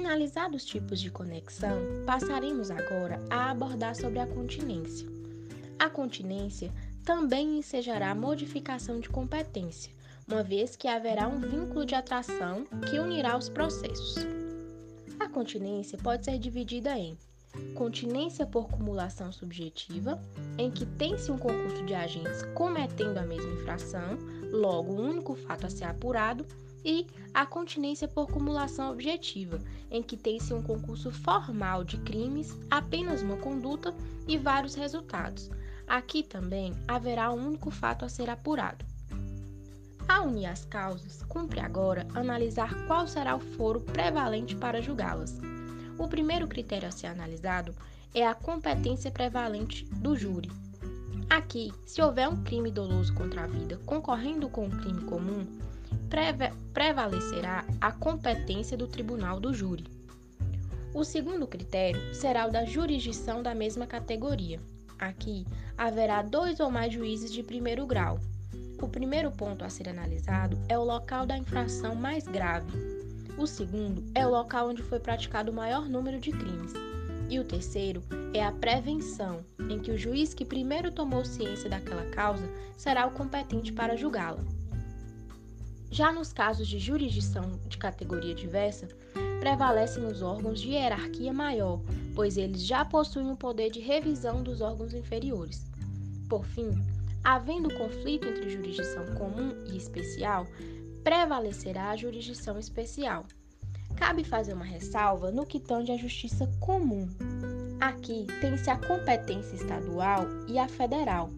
Analisados os tipos de conexão, passaremos agora a abordar sobre a continência. A continência também ensejará modificação de competência, uma vez que haverá um vínculo de atração que unirá os processos. A continência pode ser dividida em continência por cumulação subjetiva, em que tem-se um concurso de agentes cometendo a mesma infração, logo o único fato a ser apurado, e a continência por cumulação objetiva, em que tem-se um concurso formal de crimes, apenas uma conduta e vários resultados. Aqui também haverá um único fato a ser apurado. Ao unir as causas, cumpre agora analisar qual será o foro prevalente para julgá-las. O primeiro critério a ser analisado é a competência prevalente do júri. Aqui, se houver um crime doloso contra a vida concorrendo com um crime comum, prevalecerá a competência do tribunal do júri. O segundo critério será o da jurisdição da mesma categoria. Aqui haverá dois ou mais juízes de primeiro grau. O primeiro ponto a ser analisado é o local da infração mais grave, o segundo é o local onde foi praticado o maior número de crimes. E o terceiro é a prevenção, em que o juiz que primeiro tomou ciência daquela causa será o competente para julgá-la. Já nos casos de jurisdição de categoria diversa, prevalecem os órgãos de hierarquia maior, pois eles já possuem o poder de revisão dos órgãos inferiores. Por fim, havendo conflito entre jurisdição comum e especial, prevalecerá a jurisdição especial. Cabe fazer uma ressalva no que tange à justiça comum. Aqui tem-se a competência estadual e a federal.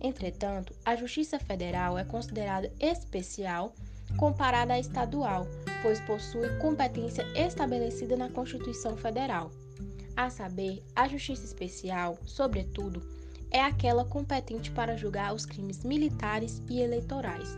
Entretanto, a Justiça Federal é considerada especial comparada à estadual, pois possui competência estabelecida na Constituição Federal. A saber, a Justiça Especial, sobretudo, é aquela competente para julgar os crimes militares e eleitorais.